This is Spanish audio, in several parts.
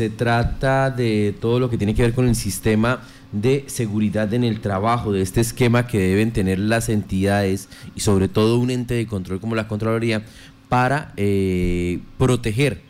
Se trata de todo lo que tiene que ver con el sistema de seguridad en el trabajo, de este esquema que deben tener las entidades y sobre todo un ente de control como la Contraloría para eh, proteger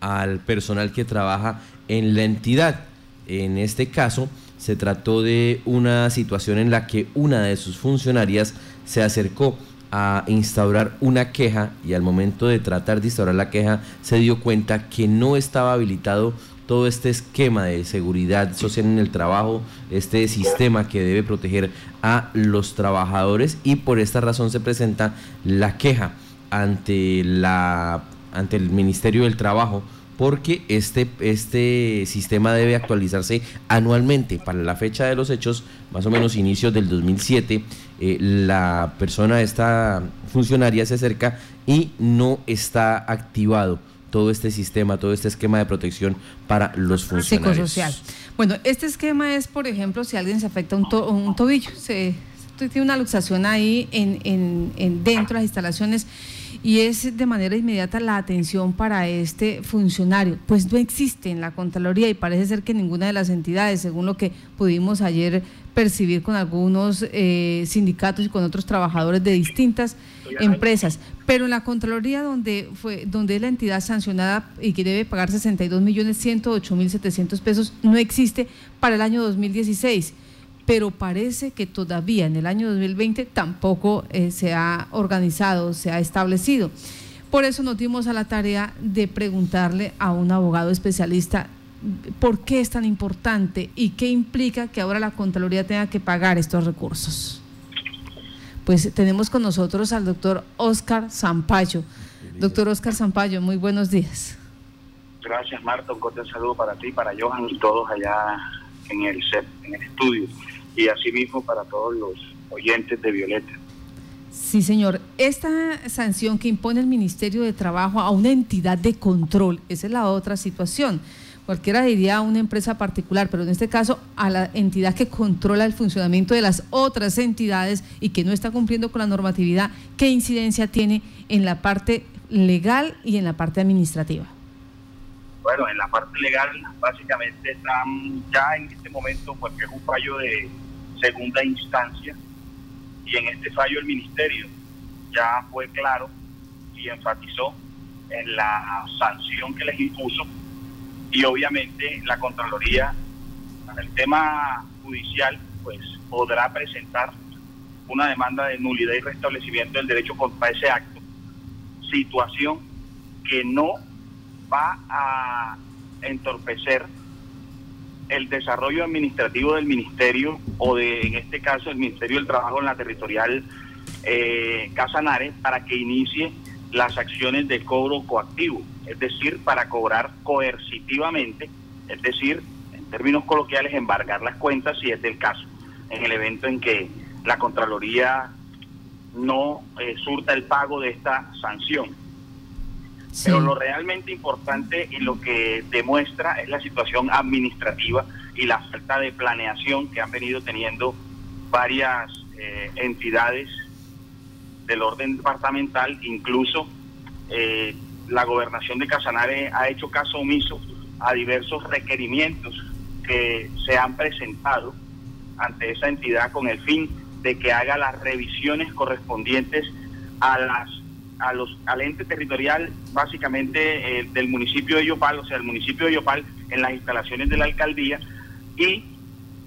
al personal que trabaja en la entidad. En este caso, se trató de una situación en la que una de sus funcionarias se acercó a instaurar una queja y al momento de tratar de instaurar la queja se dio cuenta que no estaba habilitado todo este esquema de seguridad social en el trabajo, este sistema que debe proteger a los trabajadores y por esta razón se presenta la queja ante la ante el Ministerio del Trabajo porque este, este sistema debe actualizarse anualmente. Para la fecha de los hechos, más o menos inicios del 2007, eh, la persona, esta funcionaria se acerca y no está activado todo este sistema, todo este esquema de protección para los funcionarios. Psicosocial. Bueno, este esquema es, por ejemplo, si alguien se afecta un, un tobillo, se tiene una luxación ahí en, en, en dentro de las instalaciones y es de manera inmediata la atención para este funcionario. Pues no existe en la Contraloría y parece ser que ninguna de las entidades, según lo que pudimos ayer percibir con algunos eh, sindicatos y con otros trabajadores de distintas empresas. Pero en la Contraloría, donde, fue, donde es la entidad sancionada y que debe pagar 62 millones 108 mil 700 pesos, no existe para el año 2016 pero parece que todavía en el año 2020 tampoco eh, se ha organizado, se ha establecido. Por eso nos dimos a la tarea de preguntarle a un abogado especialista por qué es tan importante y qué implica que ahora la Contraloría tenga que pagar estos recursos. Pues tenemos con nosotros al doctor Oscar Zampayo. Doctor Oscar Zampayo, muy buenos días. Gracias, Marta. Un cordial saludo para ti, para Johan y todos allá en el set, en el estudio y asimismo para todos los oyentes de Violeta. Sí, señor. Esta sanción que impone el Ministerio de Trabajo a una entidad de control, esa es la otra situación. Cualquiera diría a una empresa particular, pero en este caso a la entidad que controla el funcionamiento de las otras entidades y que no está cumpliendo con la normatividad, ¿qué incidencia tiene en la parte legal y en la parte administrativa? Bueno, en la parte legal básicamente están ya en este momento porque es un fallo de segunda instancia y en este fallo el ministerio ya fue claro y enfatizó en la sanción que les impuso y obviamente la Contraloría en el tema judicial pues podrá presentar una demanda de nulidad y restablecimiento del derecho contra ese acto, situación que no va a entorpecer el desarrollo administrativo del ministerio o de, en este caso, el Ministerio del Trabajo en la territorial eh, Casanare para que inicie las acciones de cobro coactivo, es decir, para cobrar coercitivamente, es decir, en términos coloquiales, embargar las cuentas si es del caso, en el evento en que la Contraloría no eh, surta el pago de esta sanción. Pero lo realmente importante y lo que demuestra es la situación administrativa y la falta de planeación que han venido teniendo varias eh, entidades del orden departamental, incluso eh, la gobernación de Casanare ha hecho caso omiso a diversos requerimientos que se han presentado ante esa entidad con el fin de que haga las revisiones correspondientes a las a los, al ente territorial básicamente eh, del municipio de Yopal, o sea, el municipio de Yopal en las instalaciones de la alcaldía y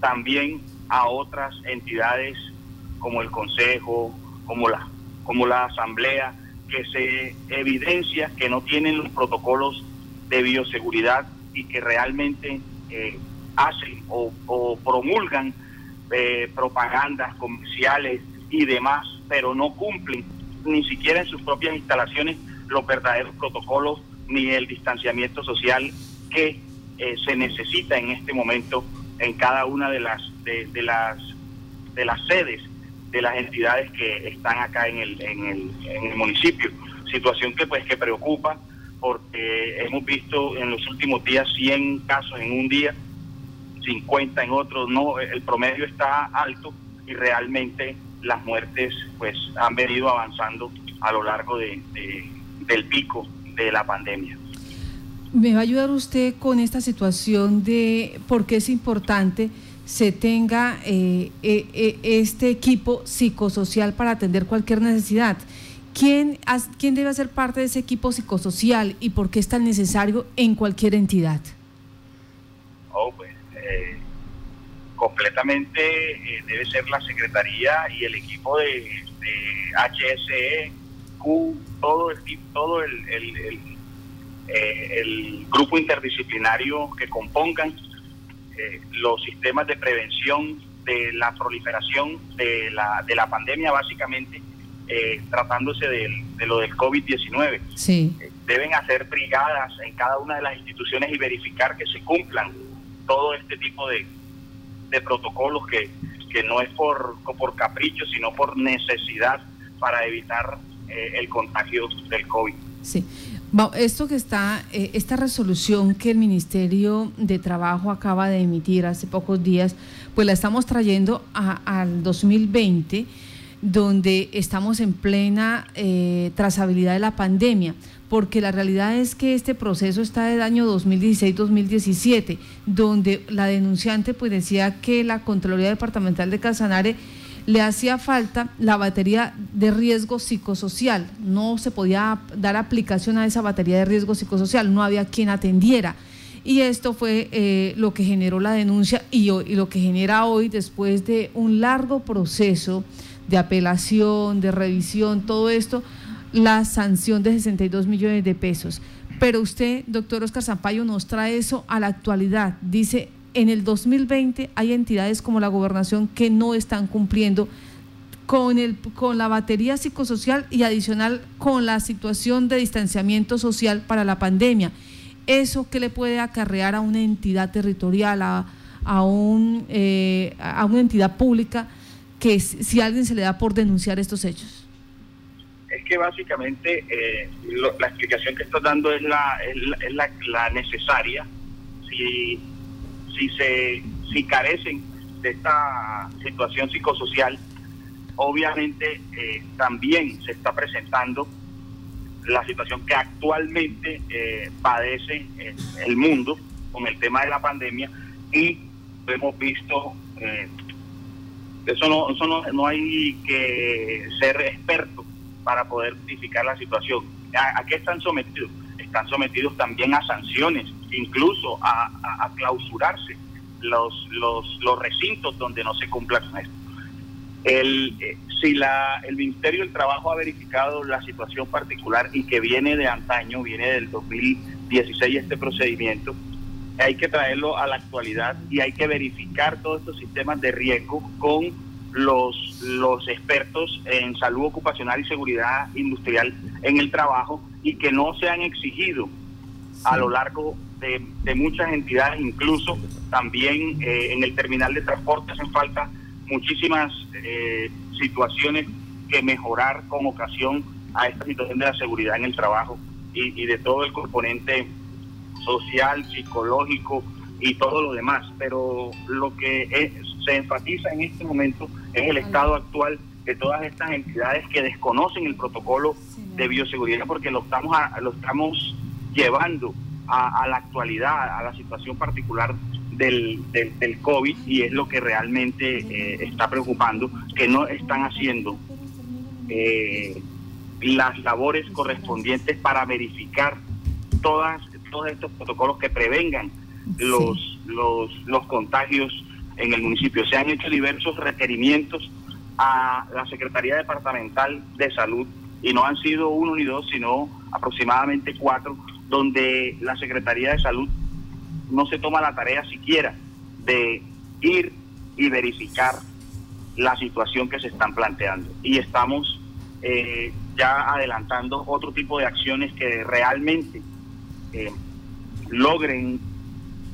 también a otras entidades como el Consejo, como la, como la Asamblea, que se evidencia que no tienen los protocolos de bioseguridad y que realmente eh, hacen o, promulgan eh, propagandas comerciales y demás, pero no cumplen ni siquiera en sus propias instalaciones los verdaderos protocolos ni el distanciamiento social que eh, se necesita en este momento en cada una de las de, las de las sedes de las entidades que están acá en el, en el, en el municipio situación que pues que preocupa porque hemos visto en los últimos días 100 casos en un día 50 en otros no el promedio está alto y realmente las muertes pues han venido avanzando a lo largo de, del pico de la pandemia. ¿Me va a ayudar usted con esta situación de por qué es importante se tenga eh, eh, eh, este equipo psicosocial para atender cualquier necesidad? ¿Quién, ¿Quién debe hacer parte de ese equipo psicosocial y por qué es tan necesario en cualquier entidad? Oh, pues, completamente debe ser la Secretaría y el equipo de, HSE, Q, todo el, todo el, el grupo interdisciplinario que compongan eh, los sistemas de prevención de la proliferación de la, de la pandemia, básicamente eh, tratándose de lo del COVID-19. Sí. Eh, deben hacer brigadas en cada una de las instituciones y verificar que se cumplan todo este tipo de, de protocolos que, que no es por, por capricho, sino por necesidad para evitar el contagio del COVID. Sí. Esto que está, eh, esta resolución que el Ministerio de Trabajo acaba de emitir hace pocos días, pues la estamos trayendo al 2020, donde estamos en plena eh, trazabilidad de la pandemia, porque la realidad es que este proceso está del año 2016-2017, donde la denunciante pues decía que la Contraloría Departamental de Casanare le hacía falta la batería de riesgo psicosocial. No se podía dar aplicación a esa batería de riesgo psicosocial, no había quien atendiera. Y esto fue eh, lo que generó la denuncia y, lo que genera hoy, después de un largo proceso de apelación, de revisión, todo esto, la sanción de 62 millones de pesos. Pero usted, doctor Oscar Zampayo, nos trae eso a la actualidad. Dice, en el 2020 hay entidades como la gobernación que no están cumpliendo con, el, con la batería psicosocial y adicional con la situación de distanciamiento social para la pandemia. ¿Eso qué le puede acarrear a una entidad territorial, a, a, un, eh, a una entidad pública, que si alguien se le da por denunciar estos hechos? Es que básicamente eh, la explicación que estás dando es la, es la, la necesaria. Si si se si carecen de esta situación psicosocial, obviamente eh, también se está presentando la situación que actualmente eh, padece eh, el mundo con el tema de la pandemia y hemos visto eso no eso no, no hay que ser experto para poder identificar la situación ¿A, qué están sometidos? están sometidos también a sanciones incluso a, clausurarse los, los, los recintos donde no se cumpla con esto. El, eh, si la, el Ministerio del Trabajo ha verificado la situación particular y que viene de antaño, viene del 2016 este procedimiento, hay que traerlo a la actualidad y hay que verificar todos estos sistemas de riesgo con los, los expertos en salud ocupacional y seguridad industrial en el trabajo y que no se han exigido a lo largo de, muchas entidades, incluso también eh, en el terminal de transporte hacen falta muchísimas eh, situaciones que mejorar con ocasión a esta situación de la seguridad en el trabajo y, de todo el componente social, psicológico y todo lo demás. Pero lo que se enfatiza en este momento es el estado actual de todas estas entidades que desconocen el protocolo de bioseguridad porque lo estamos, lo estamos llevando a, la actualidad, a la situación particular del, del, COVID y es lo que realmente eh, está preocupando, que no están haciendo eh, las labores correspondientes para verificar todas, todos estos protocolos que prevengan los, los, los contagios en el municipio. Se han hecho diversos requerimientos a la Secretaría Departamental de Salud y no han sido uno ni dos, sino aproximadamente cuatro donde la Secretaría de Salud no se toma la tarea siquiera de ir y verificar la situación que se están planteando. Y estamos eh, ya adelantando otro tipo de acciones que realmente eh, logren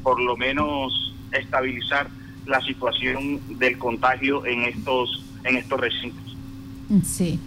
por lo menos estabilizar la situación del contagio en estos en estos recintos. Sí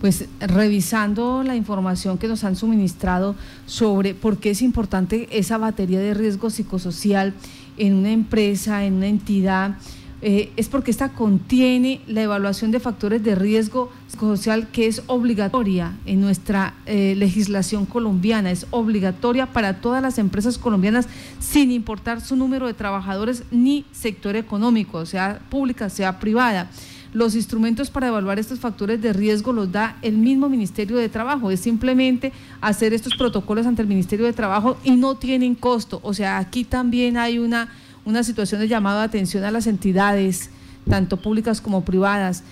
pues revisando la información que nos han suministrado sobre por qué es importante esa batería de riesgo psicosocial en una empresa, en una entidad, eh, es porque esta contiene la evaluación de factores de riesgo social que es obligatoria en nuestra eh, legislación colombiana, es obligatoria para todas las empresas colombianas sin importar su número de trabajadores ni sector económico, sea pública, sea privada. Los instrumentos para evaluar estos factores de riesgo los da el mismo Ministerio de Trabajo. Es simplemente hacer estos protocolos ante el Ministerio de Trabajo y no tienen costo. O sea, aquí también hay una, una situación de llamado de atención a las entidades, tanto públicas como privadas.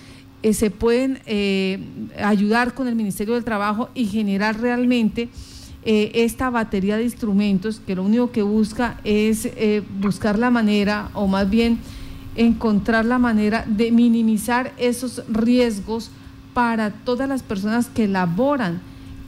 Eh, se pueden eh, ayudar con el Ministerio del Trabajo y generar realmente eh, esta batería de instrumentos que lo único que busca es buscar la manera, o más bien encontrar la manera de minimizar esos riesgos para todas las personas que laboran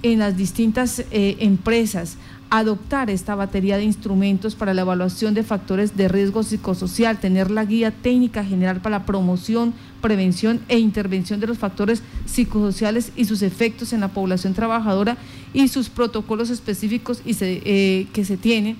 en las distintas eh, empresas, adoptar esta batería de instrumentos para la evaluación de factores de riesgo psicosocial, tener la guía técnica general para la promoción, prevención e intervención de los factores psicosociales y sus efectos en la población trabajadora y sus protocolos específicos y eh, que se tienen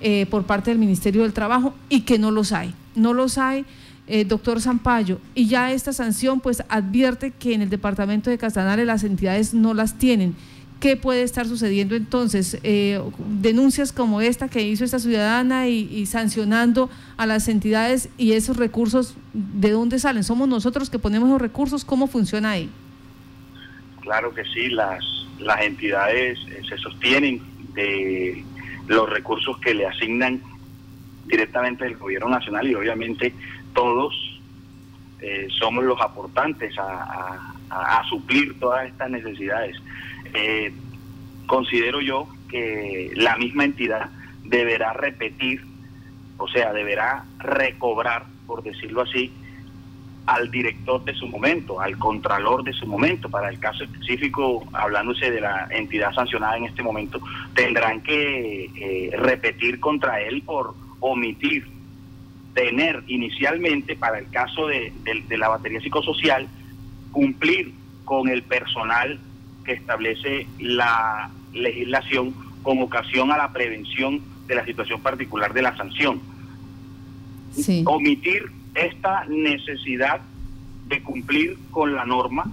eh, por parte del Ministerio del Trabajo y que no los hay no los hay, eh, doctor Zampayo, y ya esta sanción pues advierte que en el departamento de Castanare las entidades no las tienen. ¿Qué puede estar sucediendo entonces? Eh, denuncias como esta que hizo esta ciudadana y, sancionando a las entidades y esos recursos, ¿de dónde salen? ¿Somos nosotros que ponemos los recursos? ¿Cómo funciona ahí? Claro que sí, las, las entidades eh, se sostienen de los recursos que le asignan directamente del gobierno nacional y obviamente todos eh, somos los aportantes a, suplir todas estas necesidades. Eh, considero yo que la misma entidad deberá repetir, o sea, deberá recobrar, por decirlo así, al director de su momento, al contralor de su momento. Para el caso específico, hablándose de la entidad sancionada en este momento, tendrán que eh, repetir contra él por omitir tener inicialmente, para el caso de, la batería psicosocial, cumplir con el personal que establece la legislación con ocasión a la prevención de la situación particular de la sanción. Omitir esta necesidad de cumplir con la norma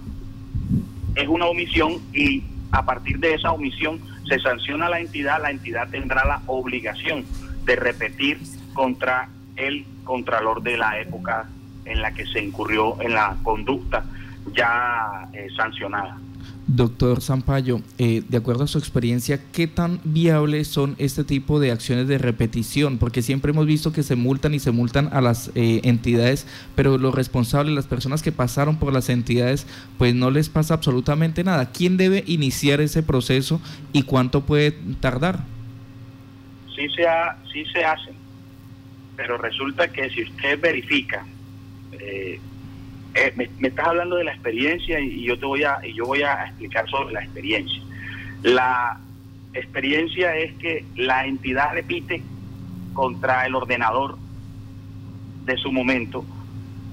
es una omisión y a partir de esa omisión se sanciona a la entidad, la entidad tendrá la obligación de repetir contra el contralor de la época en la que se incurrió en la conducta ya eh, sancionada. Doctor Zampayo, eh, de acuerdo a su experiencia, ¿qué tan viables son este tipo de acciones de repetición? Porque siempre hemos visto que se multan y se multan a las eh, entidades, pero los responsables, las personas que pasaron por las entidades, pues no les pasa absolutamente nada. ¿Quién debe iniciar ese proceso y cuánto puede tardar? Sí se, sí se hacen, pero resulta que si usted verifica, eh, eh, me, estás hablando de la experiencia y, yo te voy a y yo voy a explicar sobre la experiencia. La experiencia es que la entidad repite contra el ordenador de su momento,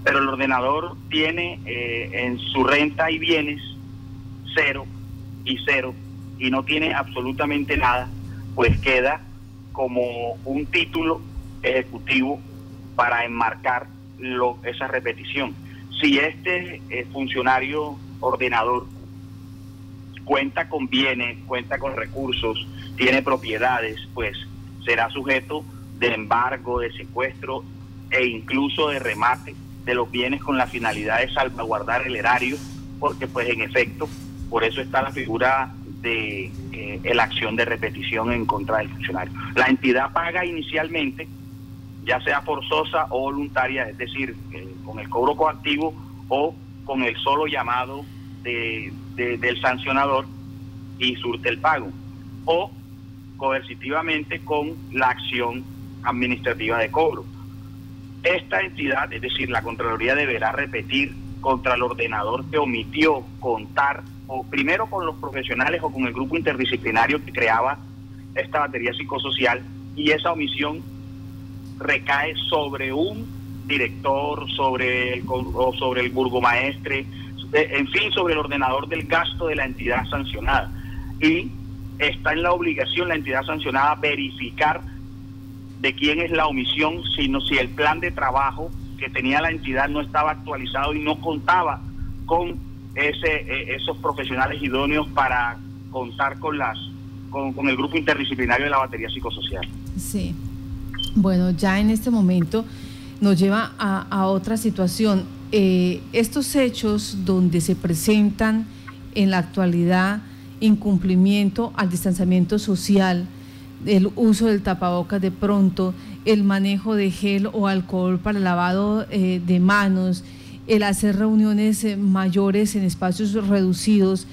pero el ordenador tiene eh, en su renta y bienes cero y cero y no tiene absolutamente nada, pues queda como un título ejecutivo para enmarcar esa repetición. Si este eh, funcionario ordenador cuenta con bienes, cuenta con recursos, tiene propiedades, pues será sujeto de embargo, de secuestro e incluso de remate de los bienes con la finalidad de salvaguardar el erario, porque pues en efecto, por eso está la figura de eh, la acción de repetición en contra del funcionario. La entidad paga inicialmente, ya sea forzosa o voluntaria, es decir, eh, con el cobro coactivo o con el solo llamado de, del sancionador y surte el pago, o coercitivamente con la acción administrativa de cobro. Esta entidad, es decir, la Contraloría deberá repetir contra el ordenador que omitió contar o primero con los profesionales o con el grupo interdisciplinario que creaba esta batería psicosocial y esa omisión recae sobre un director, sobre el, o sobre el burgomaestre, en fin, sobre el ordenador del gasto de la entidad sancionada. Y está en la obligación la entidad sancionada verificar de quién es la omisión, sino si el plan de trabajo que tenía la entidad no estaba actualizado y no contaba con ese, eh, esos profesionales idóneos para contar con las con, el grupo interdisciplinario de la batería psicosocial. Sí. Bueno, ya en este momento nos lleva a, otra situación. Eh, estos hechos donde se presentan en la actualidad incumplimiento al distanciamiento social, el uso del tapabocas de pronto, el manejo de gel o alcohol para el lavado eh, de manos, el hacer reuniones eh, mayores en espacios reducidos.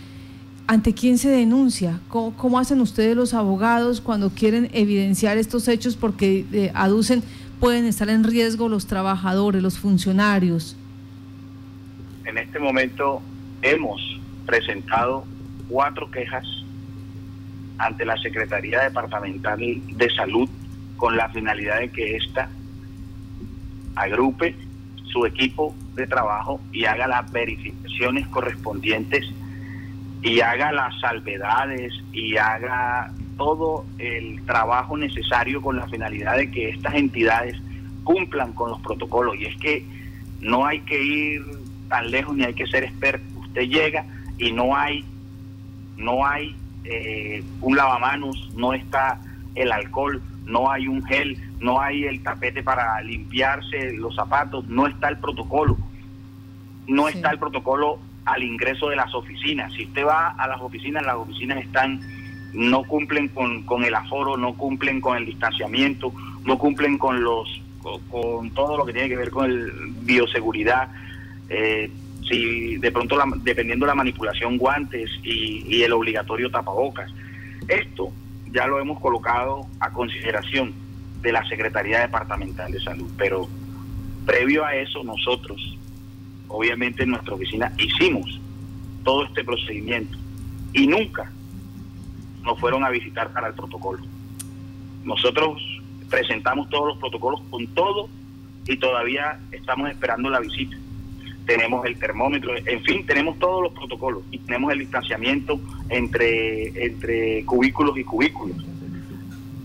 ¿Ante quién se denuncia? ¿Cómo, hacen ustedes los abogados cuando quieren evidenciar estos hechos porque eh, aducen pueden estar en riesgo los trabajadores, los funcionarios? En este momento hemos presentado cuatro quejas ante la Secretaría Departamental de Salud con la finalidad de que ésta agrupe su equipo de trabajo y haga las verificaciones correspondientes y haga las salvedades y haga todo el trabajo necesario con la finalidad de que estas entidades cumplan con los protocolos. Y es que no hay que ir tan lejos ni hay que ser experto. Usted llega y no hay no hay eh, un lavamanos, no está el alcohol, no hay un gel, no hay el tapete para limpiarse los zapatos, no está el protocolo, no está el protocolo al ingreso de las oficinas. Si usted va a las oficinas, las oficinas están, no cumplen con, con el aforo, no cumplen con el distanciamiento, no cumplen con los con, todo lo que tiene que ver con el bioseguridad. Eh, si de pronto, dependiendo de la manipulación, guantes y, el obligatorio tapabocas. Esto ya lo hemos colocado a consideración de la Secretaría Departamental de Salud, pero previo a eso nosotros, obviamente en nuestra oficina, hicimos todo este procedimiento y nunca nos fueron a visitar para el protocolo. Nosotros presentamos todos los protocolos con todo y todavía estamos esperando la visita tenemos el termómetro, en fin, tenemos todos los protocolos y tenemos el distanciamiento entre, entre cubículos y cubículos.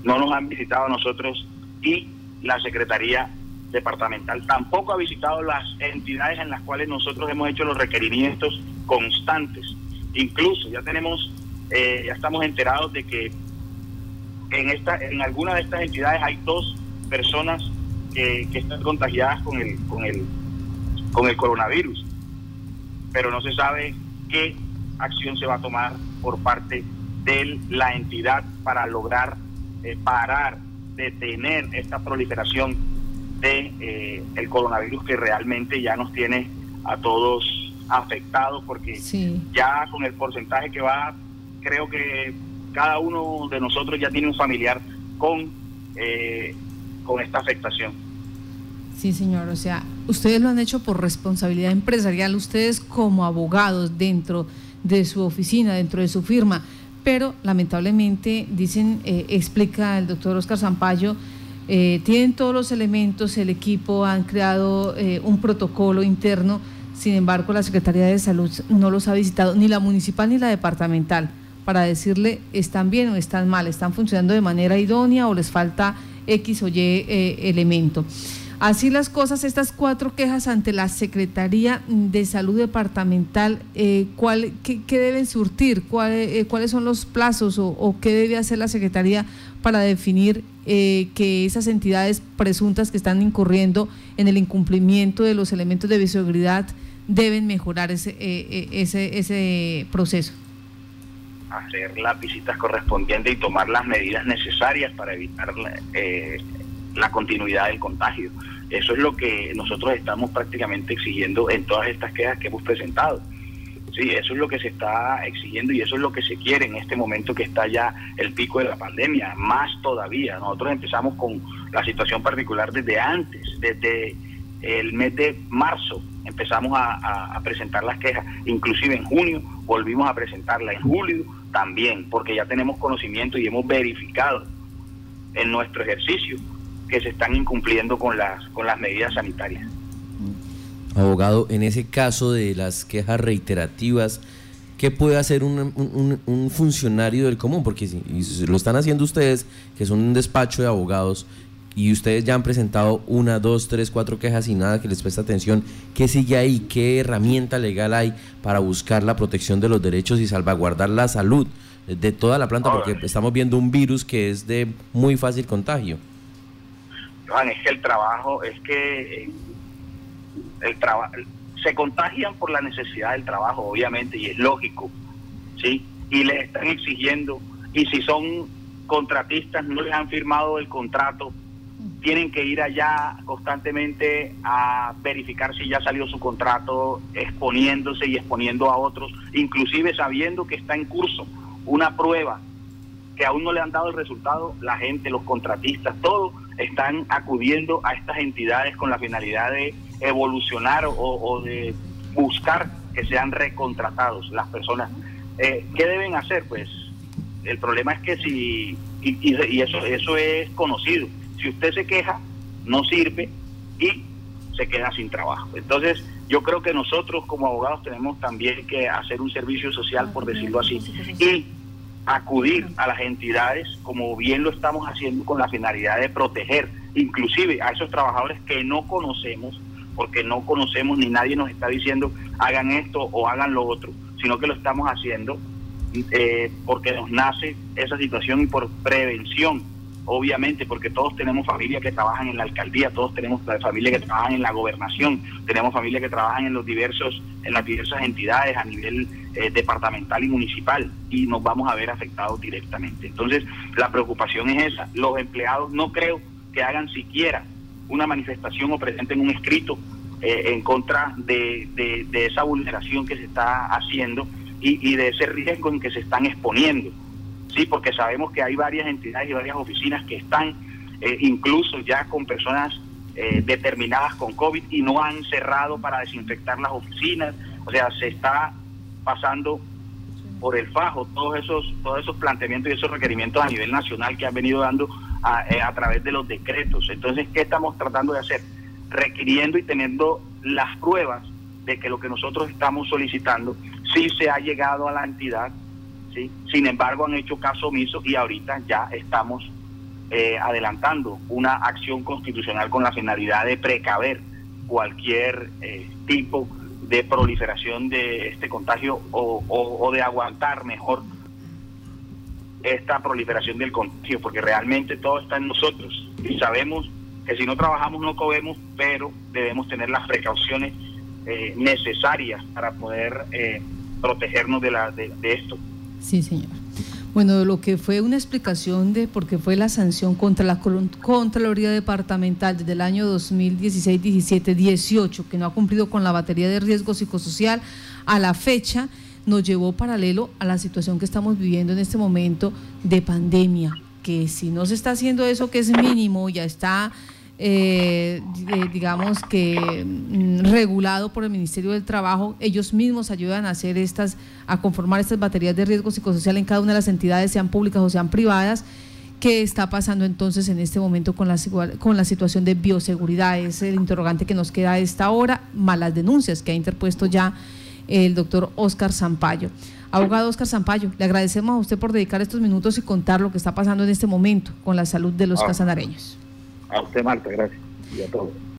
No nos han visitado a nosotros y la Secretaría Departamental tampoco ha visitado las entidades en las cuales nosotros hemos hecho los requerimientos constantes. Incluso ya tenemos, eh, ya estamos enterados de que en esta, en alguna de estas entidades hay dos personas que, están contagiadas con el, con el con el coronavirus, pero no se sabe qué acción se va a tomar por parte de la entidad para lograr eh, parar, detener esta proliferación de eh, el coronavirus que realmente ya nos tiene a todos afectados porque ya con el porcentaje que va, creo que cada uno de nosotros ya tiene un familiar con, eh, con esta afectación. Sí, señor. O sea, ustedes lo han hecho por responsabilidad empresarial, ustedes como abogados dentro de su oficina, dentro de su firma, pero lamentablemente, dicen, eh, explica el doctor Oscar Zampayo, eh, tienen todos los elementos, el equipo han creado eh, un protocolo interno, sin embargo la Secretaría de Salud no los ha visitado, ni la municipal ni la departamental, para decirle están bien o están mal, están funcionando de manera idónea o les falta X o Y elemento. Así las cosas, estas cuatro quejas ante la Secretaría de Salud Departamental, eh, ¿cuál, qué, deben surtir? Eh, ¿Cuáles son los plazos o, qué debe hacer la Secretaría para definir eh, que esas entidades presuntas que están incurriendo en el incumplimiento de los elementos de bioseguridad deben mejorar ese, ese, ese proceso? Hacer las visitas correspondientes y tomar las medidas necesarias para evitar la continuidad del contagio. Eso es lo que nosotros estamos prácticamente exigiendo en todas estas quejas que hemos presentado. Sí, eso es lo que se está exigiendo y eso es lo que se quiere en este momento que está ya el pico de la pandemia, más todavía. Nosotros empezamos con la situación particular desde antes, desde el mes de marzo empezamos a, presentar las quejas, inclusive en junio volvimos a presentarla, en julio también, porque ya tenemos conocimiento y hemos verificado en nuestro ejercicio que se están incumpliendo con las, con las medidas sanitarias. Abogado, en ese caso de las quejas reiterativas, ¿qué puede hacer un, un, funcionario del común? Porque si lo están haciendo ustedes, que son un despacho de abogados, y ustedes ya han presentado una, dos, tres, cuatro quejas y nada que les presta atención, ¿qué sigue ahí? ¿Qué herramienta legal hay para buscar la protección de los derechos y salvaguardar la salud de toda la planta? Porque estamos viendo un virus que es de muy fácil contagio. Johan, es que el trabajo, es que eh, el trabajo se contagian por la necesidad del trabajo, obviamente, y es lógico, ¿sí? Y les están exigiendo, y si son contratistas, no les han firmado el contrato, tienen que ir allá constantemente a verificar si ya salió su contrato, exponiéndose y exponiendo a otros, inclusive sabiendo que está en curso una prueba que aún no le han dado el resultado, la gente, los contratistas, todos están acudiendo a estas entidades con la finalidad de evolucionar o, de buscar que sean recontratados las personas. Eh, ¿Qué deben hacer? Pues el problema es que si, y, eso, eso es conocido, si usted se queja, no sirve y se queda sin trabajo. Entonces, yo creo que nosotros como abogados tenemos también que hacer un servicio social, por decirlo así, y acudir a las entidades como bien lo estamos haciendo con la finalidad de proteger inclusive a esos trabajadores que no conocemos, porque no conocemos ni nadie nos está diciendo hagan esto o hagan lo otro, sino que lo estamos haciendo eh, porque nos nace esa situación y por prevención obviamente, porque todos tenemos familias que trabajan en la alcaldía, todos tenemos familias que trabajan en la gobernación, tenemos familias que trabajan en los diversos, en las diversas entidades a nivel eh, departamental y municipal, y nos vamos a ver afectados directamente. Entonces, la preocupación es esa. Los empleados no creo que hagan siquiera una manifestación o presenten un escrito eh, en contra de, de, esa vulneración que se está haciendo y, y de ese riesgo en que se están exponiendo. Sí, porque sabemos que hay varias entidades y varias oficinas que están eh, incluso ya con personas eh, determinadas con COVID y no han cerrado para desinfectar las oficinas, o sea, se está pasando por el fajo todos esos todos esos planteamientos y esos requerimientos a nivel nacional que han venido dando a, eh, a través de los decretos. Entonces, ¿qué estamos tratando de hacer? Requiriendo y teniendo las pruebas de que lo que nosotros estamos solicitando sí se ha llegado a la entidad sin embargo, han hecho caso omiso y ahorita ya estamos eh, adelantando una acción constitucional con la finalidad de precaver cualquier eh, tipo de proliferación de este contagio o, de aguantar mejor esta proliferación del contagio, porque realmente todo está en nosotros y sabemos que si no trabajamos no comemos, pero debemos tener las precauciones eh, necesarias para poder protegernos de, la, de esto. Sí, señor. Bueno, lo que fue una explicación de por qué fue la sanción contra la Contraloría Departamental desde el año 2016, 17, 18, que no ha cumplido con la batería de riesgo psicosocial, a la fecha nos llevó paralelo a la situación que estamos viviendo en este momento de pandemia, que si no se está haciendo eso que es mínimo, ya está eh, digamos que mm, regulado por el Ministerio del Trabajo, ellos mismos ayudan a hacer estas, a conformar estas baterías de riesgo psicosocial en cada una de las entidades, sean públicas o sean privadas. ¿Qué está pasando entonces en este momento con la, con la situación de bioseguridad? Es el interrogante que nos queda a esta hora, malas denuncias que ha interpuesto ya el doctor Oscar Zampayo. Abogado Oscar Zampayo, le agradecemos a usted por dedicar estos minutos y contar lo que está pasando en este momento con la salud de los ah. casanareños. A usted, Marta, gracias. Y a todos.